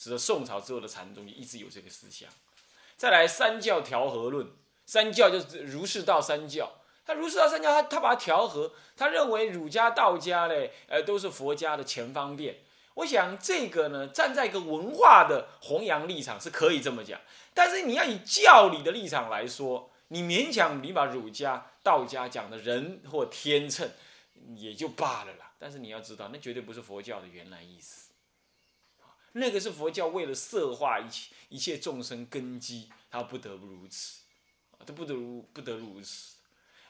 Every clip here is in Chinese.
使得宋朝之后的禅宗就一直有这个思想。再来三教调和论，三教就是儒释道三教。他儒释道三教，他他把它调和，他认为儒家、道家嘞，呃，都是佛家的前方便。我想这个呢，站在一个文化的弘扬立场是可以这么讲，但是你要以教理的立场来说，你勉强你把儒家、道家讲的人或天秤也就罢了啦。但是你要知道，那绝对不是佛教的原来意思。那个是佛教为了色化一切一切众生根基，他不得不如此，他不得如不得如此。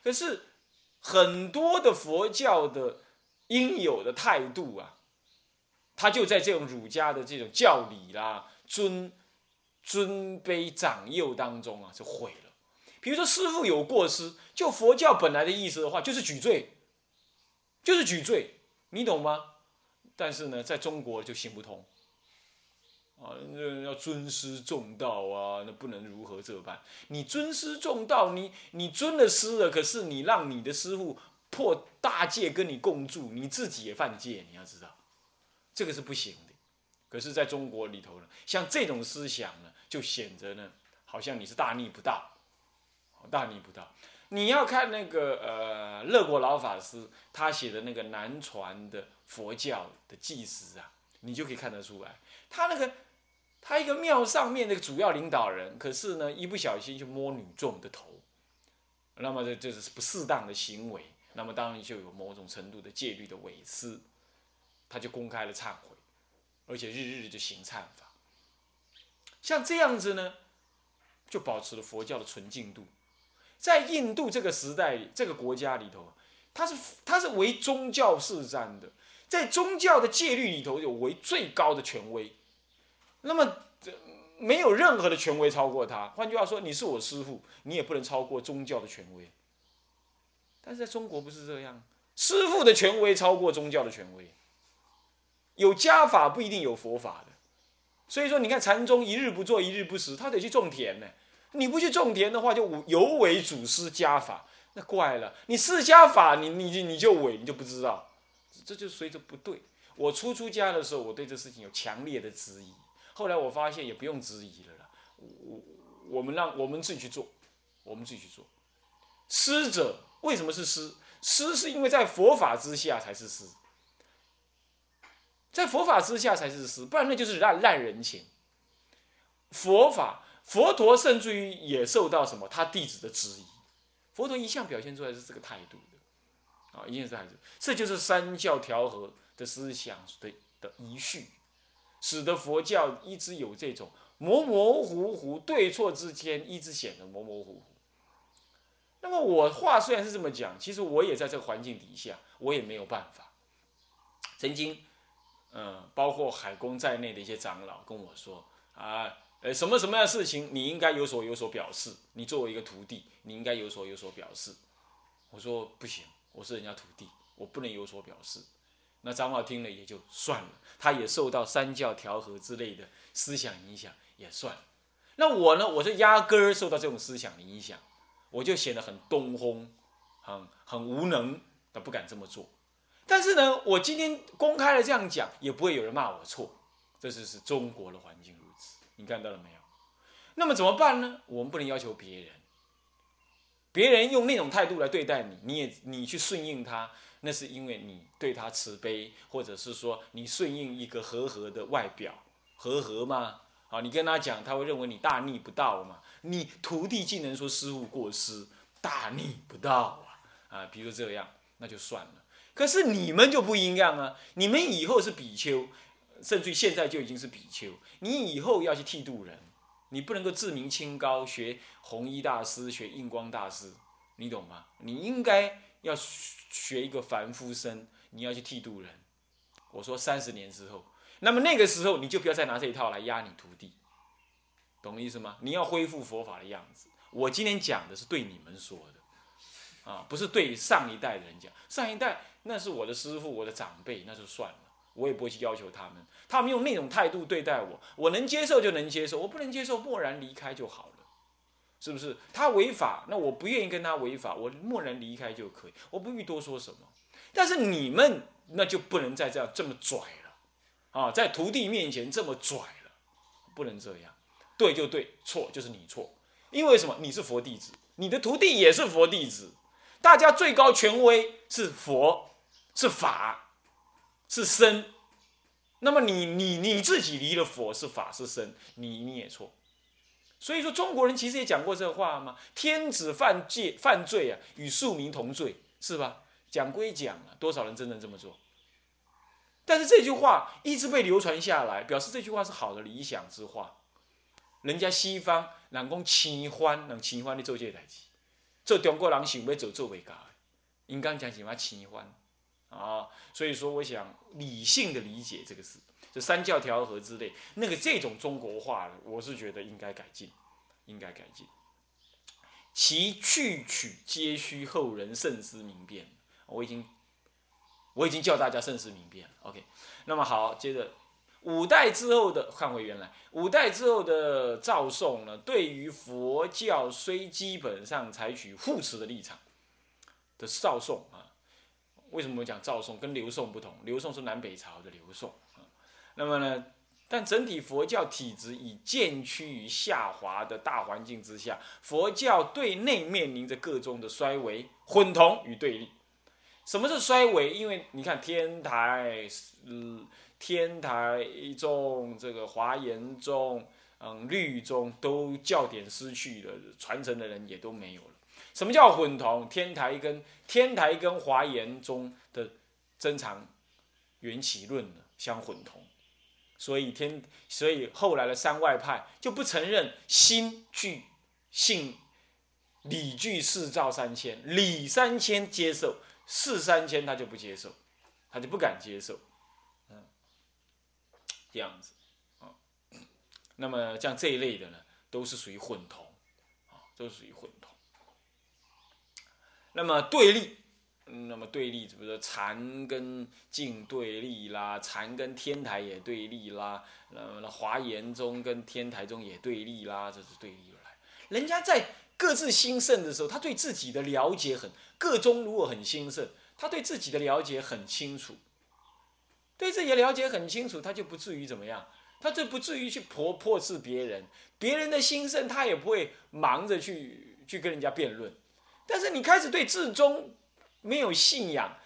可是很多的佛教的应有的态度啊，他就在这种儒家的这种教理啦、尊尊卑长幼当中啊，就毁了。比如说师傅有过失，就佛教本来的意思的话，就是举罪，就是举罪，你懂吗？但是呢，在中国就行不通。啊，那要尊师重道啊，那不能如何这般？你尊师重道，你你尊了师了，可是你让你的师傅破大戒跟你共住，你自己也犯戒，你要知道，这个是不行的。可是在中国里头呢，像这种思想呢，就显得呢，好像你是大逆不道，大逆不道。你要看那个呃，乐国老法师他写的那个南传的佛教的纪实啊，你就可以看得出来，他那个。他一个庙上面那个主要领导人，可是呢，一不小心就摸女众的头，那么这这是不适当的行为，那么当然就有某种程度的戒律的违失，他就公开了忏悔，而且日日就行忏法。像这样子呢，就保持了佛教的纯净度。在印度这个时代，这个国家里头，它是它是为宗教视瞻的，在宗教的戒律里头有为最高的权威。那么，这没有任何的权威超过他。换句话说，你是我师傅，你也不能超过宗教的权威。但是在中国不是这样，师傅的权威超过宗教的权威。有家法不一定有佛法的，所以说你看禅宗一日不做一日不食，他得去种田呢。你不去种田的话，就有违祖师家法，那怪了。你释家法，你你你就违，你就不知道，这就随着不对。我初出家的时候，我对这事情有强烈的质疑。后来我发现也不用质疑了啦，我我们让我们自己去做，我们自己去做。师者为什么是师？师是因为在佛法之下才是师，在佛法之下才是师，不然那就是烂烂人情。佛法佛陀甚至于也受到什么他弟子的质疑，佛陀一向表现出来是这个态度的，啊，一定是态度，这就是三教调和的思想的的遗序。使得佛教一直有这种模模糊糊、对错之间一直显得模模糊糊。那么我话虽然是这么讲，其实我也在这个环境底下，我也没有办法。曾经，嗯，包括海公在内的一些长老跟我说啊，呃，什么什么样的事情你应该有所有所表示，你作为一个徒弟，你应该有所有所表示。我说不行，我是人家徒弟，我不能有所表示。那长老听了也就算了，他也受到三教调和之类的思想影响，也算。那我呢？我是压根儿受到这种思想的影响，我就显得很东风，很很无能，他不敢这么做。但是呢，我今天公开的这样讲，也不会有人骂我错。这就是中国的环境如此，你看到了没有？那么怎么办呢？我们不能要求别人，别人用那种态度来对待你，你也你去顺应他。那是因为你对他慈悲，或者是说你顺应一个和和的外表，和和吗？好，你跟他讲，他会认为你大逆不道嘛？你徒弟竟能说师傅过失，大逆不道啊！啊，比如这样，那就算了。可是你们就不一样啊！你们以后是比丘，甚至于现在就已经是比丘，你以后要去剃度人，你不能够自命清高，学弘一大师，学印光大师，你懂吗？你应该。要学一个凡夫身，你要去剃度人。我说三十年之后，那么那个时候你就不要再拿这一套来压你徒弟，懂意思吗？你要恢复佛法的样子。我今天讲的是对你们说的，啊，不是对上一代人讲。上一代那是我的师傅，我的长辈，那就算了，我也不会去要求他们。他们用那种态度对待我，我能接受就能接受，我不能接受，默然离开就好了。是不是他违法？那我不愿意跟他违法，我默然离开就可以，我不必多说什么。但是你们那就不能再这样这么拽了，啊，在徒弟面前这么拽了，不能这样，对就对，错就是你错，因为什么？你是佛弟子，你的徒弟也是佛弟子，大家最高权威是佛，是法，是僧。那么你你你自己离了佛是法是僧，你你也错。所以说中国人其实也讲过这话嘛，天子犯戒犯罪啊，与庶民同罪，是吧？讲归讲啊，多少人真正这么做？但是这句话一直被流传下来，表示这句话是好的理想之话。人家西方人讲清欢，能清欢的做这代志，做中国人想要做做未到的，应该讲什么清欢啊？所以说，我想理性的理解这个事，就三教调和之类，那个这种中国化，我是觉得应该改进，应该改进。其去取皆需后人慎思明辨。我已经。我已经叫大家慎思明辨了，OK。那么好，接着五代之后的看回原来，五代之后的赵宋呢，对于佛教虽基本上采取护持的立场的赵宋啊，为什么我讲赵宋跟刘宋不同？刘宋是南北朝的刘宋。那么呢，但整体佛教体制已渐趋于下滑的大环境之下，佛教对内面临着各种的衰微、混同与对立。什么是衰微？因为你看天台，嗯，天台宗、这个华严宗、嗯，律宗都教典失去了，传承的人也都没有了。什么叫混同？天台跟天台跟华严宗的真常缘起论呢相混同，所以天，所以后来的三外派就不承认心具性理具四照三千，理三千接受。四三千他就不接受，他就不敢接受，嗯，这样子，啊，那么像这一类的呢，都是属于混同，啊，都是属于混同。那么对立，那么对立，比如说禅跟净对立啦，禅跟天台也对立啦，那么华严宗跟天台宗也对立啦，这是对立而来。人家在。各自兴盛的时候，他对自己的了解很；各宗如果很兴盛，他对自己的了解很清楚，对自己的了解很清楚，他就不至于怎么样，他就不至于去破破斥别人。别人的兴盛，他也不会忙着去去跟人家辩论。但是你开始对至宗没有信仰，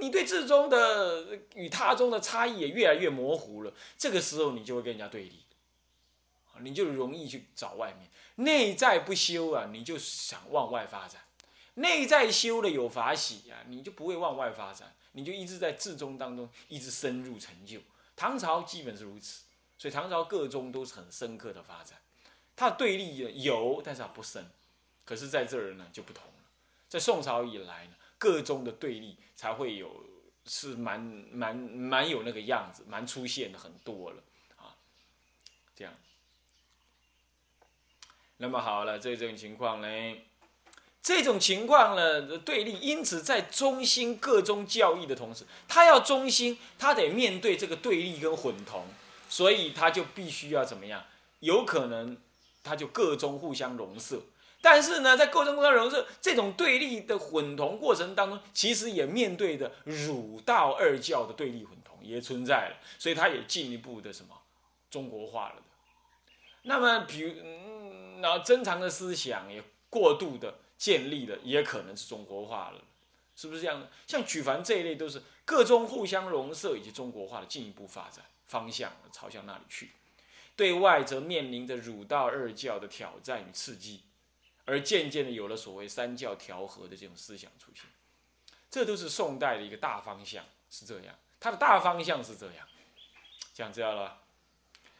你对至宗的与他宗的差异也越来越模糊了，这个时候你就会跟人家对立，你就容易去找外面。内在不修啊，你就想往外发展；内在修了有法喜啊，你就不会往外发展，你就一直在自宗当中一直深入成就。唐朝基本是如此，所以唐朝各宗都是很深刻的发展。它的对立有，但是它不深。可是在这儿呢就不同了，在宋朝以来呢，各中的对立才会有，是蛮蛮蛮有那个样子，蛮出现的很多了啊，这样。那么好了，这种情况呢，这种情况呢对立，因此在中心各宗教义的同时，他要中心，他得面对这个对立跟混同，所以他就必须要怎么样？有可能他就各中互相融摄，但是呢，在各宗互相融摄这种对立的混同过程当中，其实也面对的儒道二教的对立混同也存在了，所以它也进一步的什么中国化了。那么比如。然后珍藏的思想也过度的建立了，也可能是中国化了，是不是这样的？像举凡这一类都是各宗互相融摄以及中国化的进一步发展方向，朝向那里去。对外则面临着儒道二教的挑战与刺激，而渐渐的有了所谓三教调和的这种思想出现。这都是宋代的一个大方向，是这样。它的大方向是这样，讲这样了。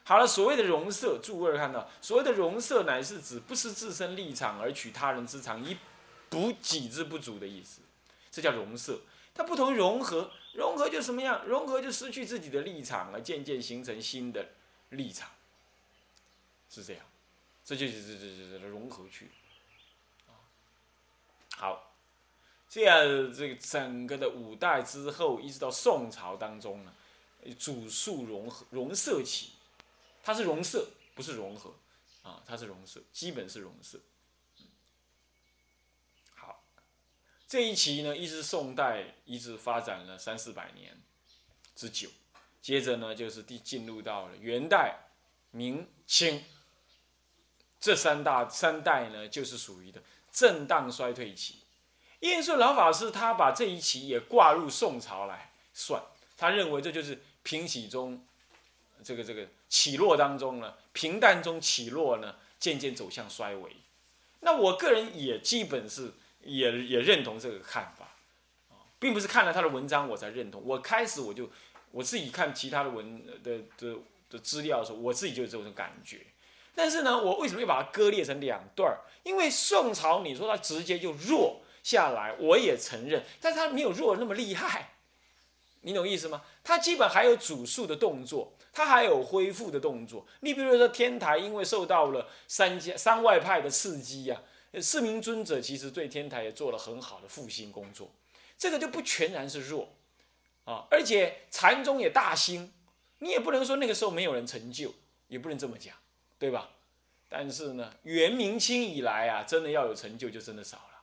好了，所谓的容色，诸位看到，所谓的容色乃是指不失自身立场而取他人之长，以补己之不足的意思，这叫容色。它不同融合，融合就什么样？融合就失去自己的立场，而渐渐形成新的立场，是这样。这就是这这这融合去。好，这样这个整个的五代之后，一直到宋朝当中呢，主述融合融色起。它是融色，不是融合，啊，它是融色，基本是融色。好，这一期呢，一直宋代一直发展了三四百年之久，接着呢，就是第进入到了元代、明清。这三大三代呢，就是属于的震荡衰退期。印顺老法师他把这一期也挂入宋朝来算，他认为这就是平起中，这个这个起落当中呢，平淡中起落呢，渐渐走向衰微。那我个人也基本是也也认同这个看法，并不是看了他的文章我才认同。我开始我就我自己看其他的文的的的资料的时候，我自己就有这种感觉。但是呢，我为什么要把它割裂成两段？因为宋朝你说它直接就弱下来，我也承认，但是它没有弱那么厉害，你懂意思吗？它基本还有主述的动作，它还有恢复的动作。你比如说天台，因为受到了三家三外派的刺激呀，四明尊者其实对天台也做了很好的复兴工作，这个就不全然是弱啊，而且禅宗也大兴，你也不能说那个时候没有人成就，也不能这么讲。对吧？但是呢，元明清以来啊，真的要有成就就真的少了。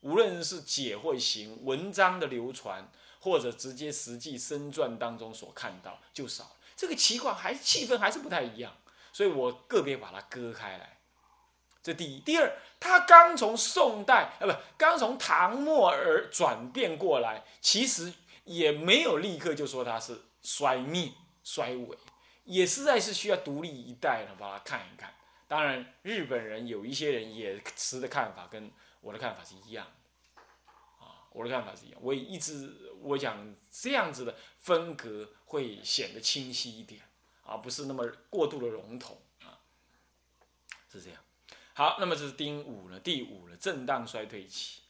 无论是解或行，文章的流传，或者直接实际身传当中所看到，就少了。这个情况还气氛还是不太一样，所以我个别把它割开来。这第一，第二，他刚从宋代啊，不，刚从唐末而转变过来，其实也没有立刻就说他是衰灭、衰微。也实在是需要独立一代的，把它看一看。当然，日本人有一些人也持的看法跟我的看法是一样，啊，我的看法是一样。我也一直我讲这样子的分隔会显得清晰一点，而不是那么过度的笼统啊，是这样。好，那么这是第五了，第五了，震荡衰退期。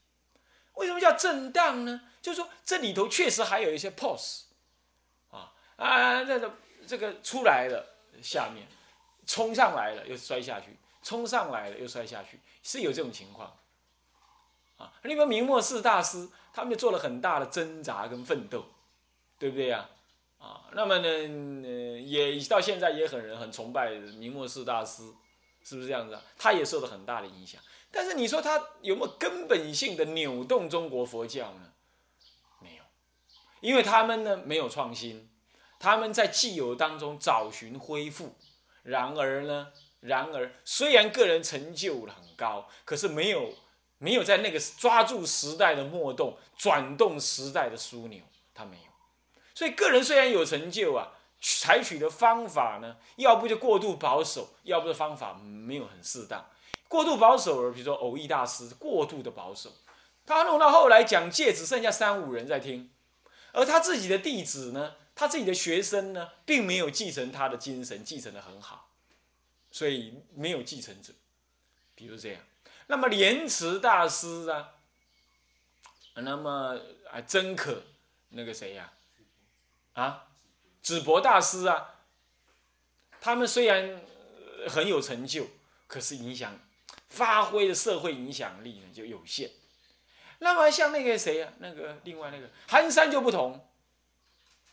为什么叫震荡呢？就是说这里头确实还有一些 pose，啊啊，这个。这个出来了，下面冲上来了又摔下去，冲上来了又摔下去，是有这种情况啊。那个明末四大师，他们就做了很大的挣扎跟奋斗，对不对呀？啊，那么呢，呃也到现在也很人很崇拜明末四大师，是不是这样子啊？他也受了很大的影响，但是你说他有没有根本性的扭动中国佛教呢？没有，因为他们呢没有创新。他们在既有当中找寻恢复，然而呢，然而虽然个人成就很高，可是没有没有在那个抓住时代的脉动，转动时代的枢纽，他没有。所以个人虽然有成就啊，采取的方法呢，要不就过度保守，要不是方法没有很适当。过度保守，比如说偶益大师过度的保守，他弄到后来讲戒只剩下三五人在听，而他自己的弟子呢？他自己的学生呢，并没有继承他的精神，继承的很好，所以没有继承者。比如这样，那么莲池大师啊，那么啊真可那个谁呀，啊，智博大师啊，他们虽然很有成就，可是影响发挥的社会影响力呢就有限。那么像那个谁呀，那个另外那个寒山就不同。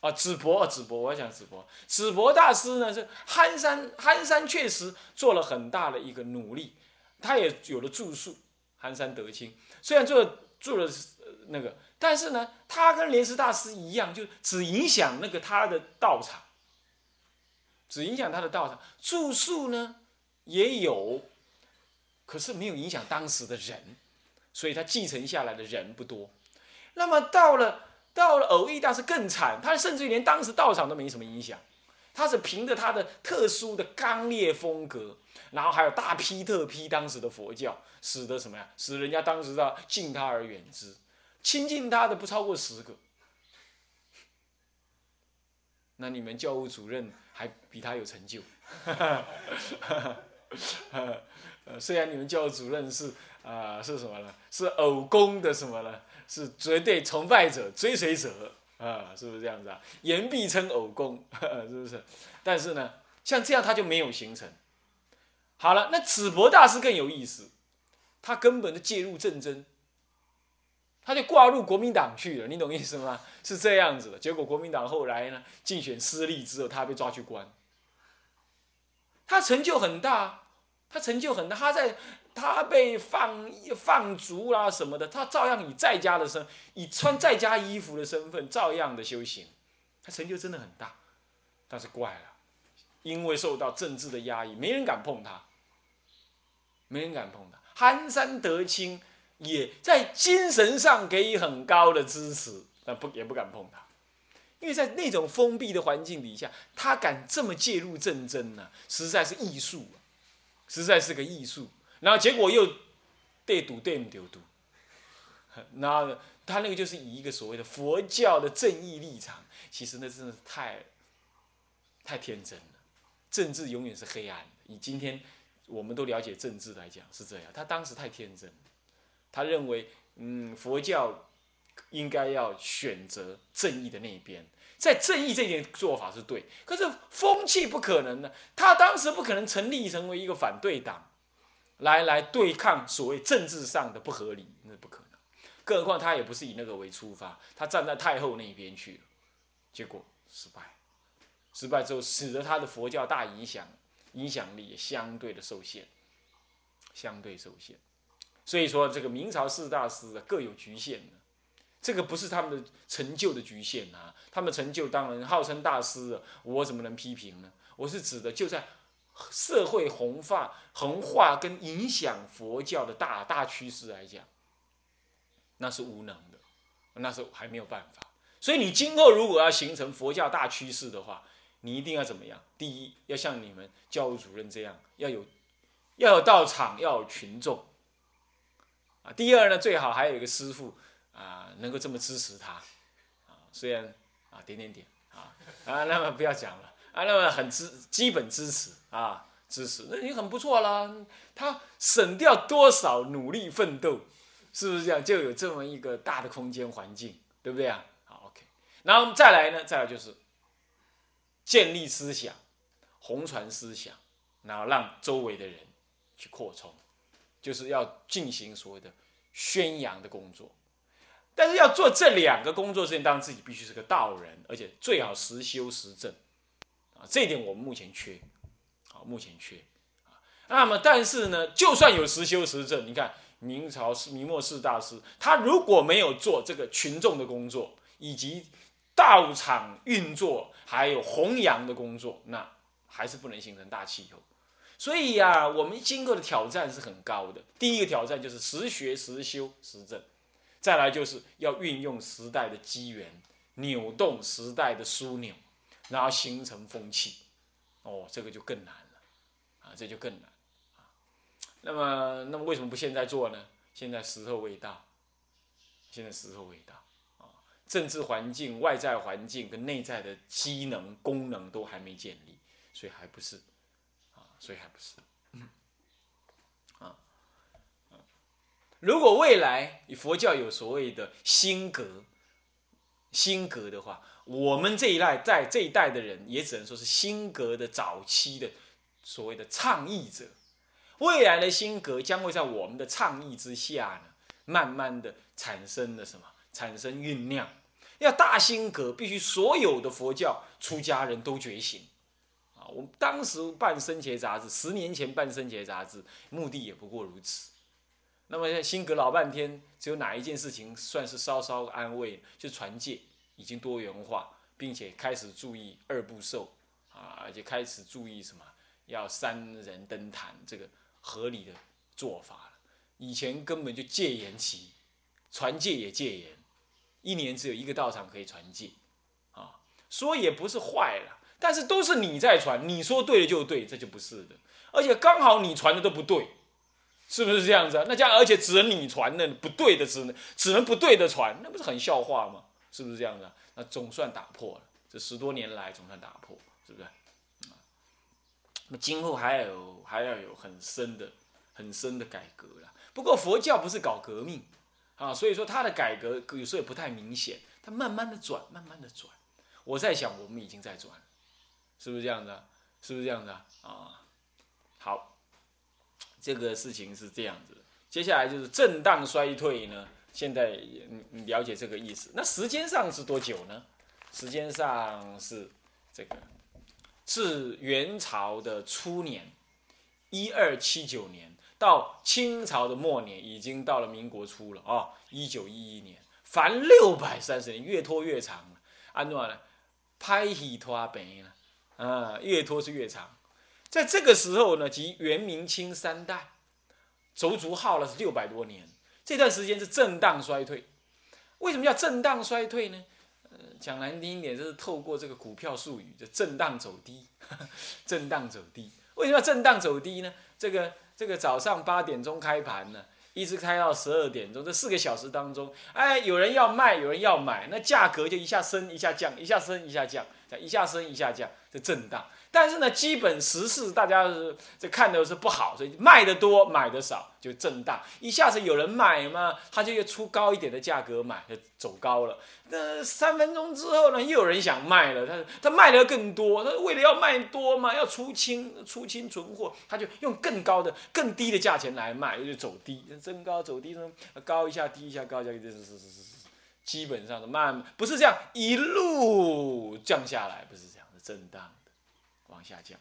啊，智博啊，智博，我要讲智博。智博大师呢是憨山，憨山确实做了很大的一个努力，他也有了著述《憨山德清》，虽然做做了那个，但是呢，他跟莲师大师一样，就只影响那个他的道场，只影响他的道场。著述呢也有，可是没有影响当时的人，所以他继承下来的人不多。那么到了。到了偶益大师更惨，他甚至于连当时道场都没什么影响，他是凭着他的特殊的刚烈风格，然后还有大批特批当时的佛教，使得什么呀？使人家当时的敬他而远之，亲近他的不超过十个。那你们教务主任还比他有成就，虽然你们教务主任是啊是什么呢？是偶功的什么呢？是绝对崇拜者、追随者啊，是不是这样子啊？言必称偶功，是不是？但是呢，像这样他就没有形成。好了，那子博大师更有意思，他根本就介入政争，他就挂入国民党去了，你懂意思吗？是这样子的。结果国民党后来呢，竞选失利之后，他被抓去关。他成就很大，他成就很大，他在。他被放放逐啦什么的，他照样以在家的身，以穿在家衣服的身份，照样的修行，他成就真的很大。但是怪了，因为受到政治的压抑，没人敢碰他，没人敢碰他。憨山德清也在精神上给予很高的支持，但不也不敢碰他，因为在那种封闭的环境底下，他敢这么介入政争呢，实在是艺术，实在是个艺术。然后结果又对赌对不丢赌，然后他那个就是以一个所谓的佛教的正义立场，其实那真的是太太天真了。政治永远是黑暗的。以今天我们都了解政治来讲是这样，他当时太天真，他认为嗯佛教应该要选择正义的那一边，在正义这点做法是对，可是风气不可能的，他当时不可能成立成为一个反对党。来来对抗所谓政治上的不合理，那不可能。更何况他也不是以那个为出发，他站在太后那一边去了，结果失败。失败之后，使得他的佛教大影响影响力也相对的受限，相对受限。所以说，这个明朝四大师各有局限的，这个不是他们的成就的局限啊。他们成就当然号称大师，我怎么能批评呢？我是指的就在。社会红化、红化跟影响佛教的大大趋势来讲，那是无能的，那是还没有办法。所以你今后如果要形成佛教大趋势的话，你一定要怎么样？第一，要像你们教务主任这样，要有要有道场，要有群众啊。第二呢，最好还有一个师傅啊，能够这么支持他啊。虽然啊，点点点啊啊，那么不要讲了。啊，那么很支基本支持啊，支持，那你很不错啦。他省掉多少努力奋斗，是不是这样？就有这么一个大的空间环境，对不对啊？好，OK。然后再来呢，再来就是建立思想，红传思想，然后让周围的人去扩充，就是要进行所谓的宣扬的工作。但是要做这两个工作之前，当然自己必须是个道人，而且最好实修实证。啊，这一点我们目前缺，啊，目前缺，啊，那么但是呢，就算有实修实证，你看明朝是明末四大师，他如果没有做这个群众的工作，以及道场运作，还有弘扬的工作，那还是不能形成大气候。所以呀，我们经过的挑战是很高的。第一个挑战就是实学实修实证，再来就是要运用时代的机缘，扭动时代的枢纽。然后形成风气，哦，这个就更难了，啊，这就更难，啊，那么，那么为什么不现在做呢？现在时候未到，现在时候未到，啊，政治环境、外在环境跟内在的机能、功能都还没建立，所以还不是，啊，所以还不是，如果未来佛教有所谓的心格，心格的话。我们这一代在这一代的人，也只能说是新格的早期的所谓的倡议者。未来的新格将会在我们的倡议之下呢，慢慢的产生了什么？产生酝酿。要大新格，必须所有的佛教出家人都觉醒。啊，我们当时办生前杂志，十年前办生前杂志，目的也不过如此。那么新格老半天，只有哪一件事情算是稍稍安慰？就传戒。已经多元化，并且开始注意二部受啊，而且开始注意什么？要三人登坛这个合理的做法了。以前根本就戒严期，传戒也戒严，一年只有一个道场可以传戒啊。说也不是坏了，但是都是你在传，你说对了就对，这就不是的。而且刚好你传的都不对，是不是这样子？那这样而且只能你传的不对的，只能只能不对的传，那不是很笑话吗？是不是这样的？那总算打破了，这十多年来总算打破，是不是？啊，那今后还有还要有很深的、很深的改革了。不过佛教不是搞革命啊，所以说它的改革有时候也不太明显，它慢慢的转，慢慢的转。我在想，我们已经在转，是不是这样的？是不是这样的？啊，好，这个事情是这样子。接下来就是震荡衰退呢。现在你你了解这个意思？那时间上是多久呢？时间上是这个，自元朝的初年，一二七九年，到清朝的末年，已经到了民国初了啊，一九一一年，凡六百三十年，越拖越长了。安怎呢？拍戏拖病了啊，越拖是越长。在这个时候呢，即元明清三代，足足耗了是六百多年。这段时间是震荡衰退。为什么叫震荡衰退呢？呃，讲难听一点，就是透过这个股票术语，就震荡走低，震荡走低。为什么要震荡走低呢？这个这个早上八点钟开盘呢，一直开到十二点钟，这四个小时当中，哎，有人要卖，有人要买，那价格就一下升一下降，一下升一下降，一下升一下降，这震荡。但是呢，基本时事大家是这看的是不好，所以卖的多，买的少，就震荡。一下子有人买嘛，他就又出高一点的价格买，就走高了。那三分钟之后呢，又有人想卖了，他他卖的更多，他为了要卖多嘛，要出清出清存货，他就用更高的、更低的价钱来卖，就走低，增高走低呢，高一下低一下，高一下，是是是是是，基本上是慢，不是这样一路降下来，不是这样的震荡。往下降，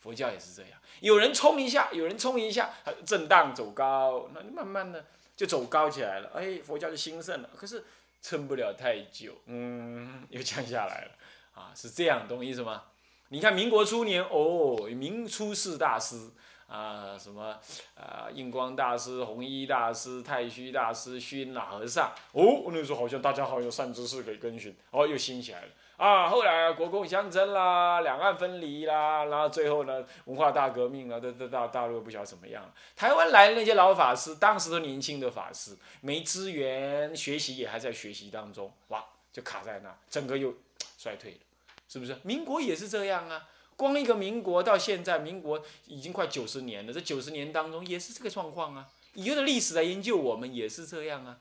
佛教也是这样，有人冲一下，有人冲一下，震荡走高，那慢慢的就走高起来了，哎，佛教就兴盛了。可是撑不了太久，嗯，又降下来了，啊，是这样，懂我意思吗？你看民国初年，哦，明初四大师啊，什么啊，印光大师、弘一大师、太虚大师、虚老和尚，哦，那时候好像大家好像有善知识可以跟循，哦，又兴起来了。啊，后来国共相争啦，两岸分离啦，然后最后呢，文化大革命了，都都到大陆不晓得怎么样。台湾来的那些老法师，当时都年轻的法师，没资源，学习也还在学习当中，哇，就卡在那，整个又衰退了，是不是？民国也是这样啊，光一个民国到现在，民国已经快九十年了，这九十年当中也是这个状况啊。以后的历史来研究我们也是这样啊，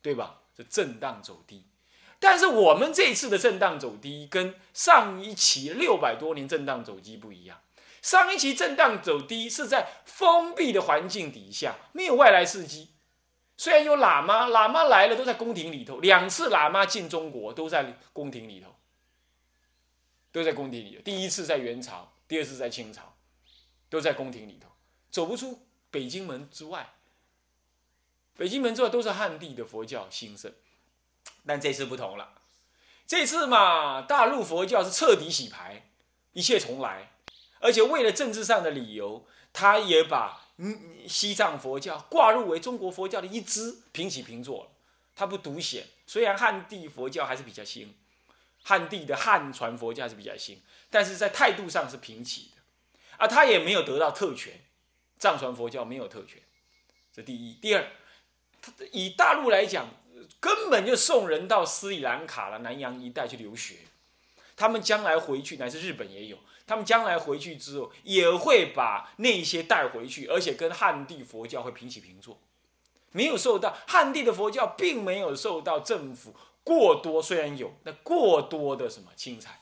对吧？这震荡走低。但是我们这次的震荡走低，跟上一期六百多年震荡走低不一样。上一期震荡走低是在封闭的环境底下，没有外来刺激。虽然有喇嘛，喇嘛来了都在宫廷里头，两次喇嘛进中国都在宫廷里头，都在宫廷里头。第一次在元朝，第二次在清朝，都在宫廷里头，走不出北京门之外。北京门之外都是汉地的佛教兴盛。但这次不同了，这次嘛，大陆佛教是彻底洗牌，一切重来，而且为了政治上的理由，他也把嗯西藏佛教挂入为中国佛教的一支，平起平坐。他不独显，虽然汉地佛教还是比较新，汉地的汉传佛教还是比较新，但是在态度上是平起的，啊，他也没有得到特权，藏传佛教没有特权，这第一。第二，他以大陆来讲。根本就送人到斯里兰卡了南洋一带去留学，他们将来回去，乃至日本也有，他们将来回去之后也会把那些带回去，而且跟汉地佛教会平起平坐，没有受到汉地的佛教并没有受到政府过多，虽然有那过多的什么钦采，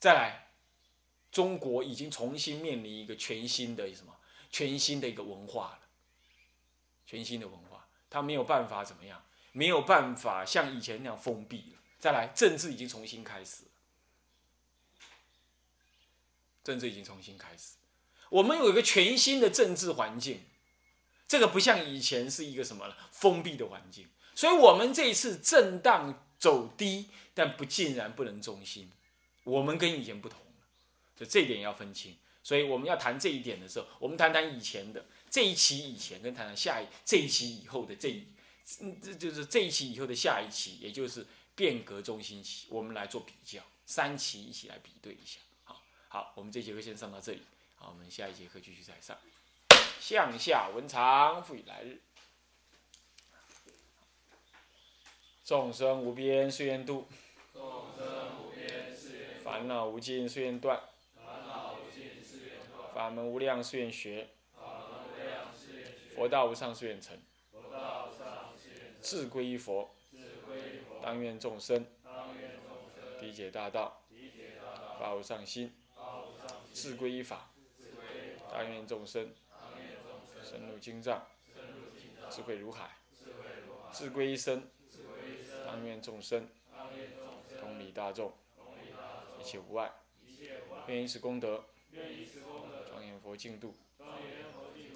再来，中国已经重新面临一个全新的什么，全新的一个文化了，全新的文化。他没有办法怎么样？没有办法像以前那样封闭了。再来，政治已经重新开始了。政治已经重新开始，我们有一个全新的政治环境。这个不像以前是一个什么封闭的环境。所以，我们这一次震荡走低，但不尽然不能中心。我们跟以前不同了，就这点要分清。所以，我们要谈这一点的时候，我们谈谈以前的。这一期以前跟谈谈下一这一期以后的这，嗯，这就是这一期以后的下一期，也就是变革中心期，我们来做比较，三期一起来比对一下。好，好，我们这节课先上到这里，好，我们下一节课继续再上。向下文长复以来日，众生无边誓愿度，众生无边誓愿烦恼无尽誓愿断，烦恼无尽誓愿断，法门无量誓愿学。佛道无上誓愿成，志归于佛，当愿众生。理解大道，发无上心，志归于法，当愿众生。深入经藏，智慧如海，志归一生，当愿众生。同理大众，一切无碍，愿以此功德，庄严佛净土。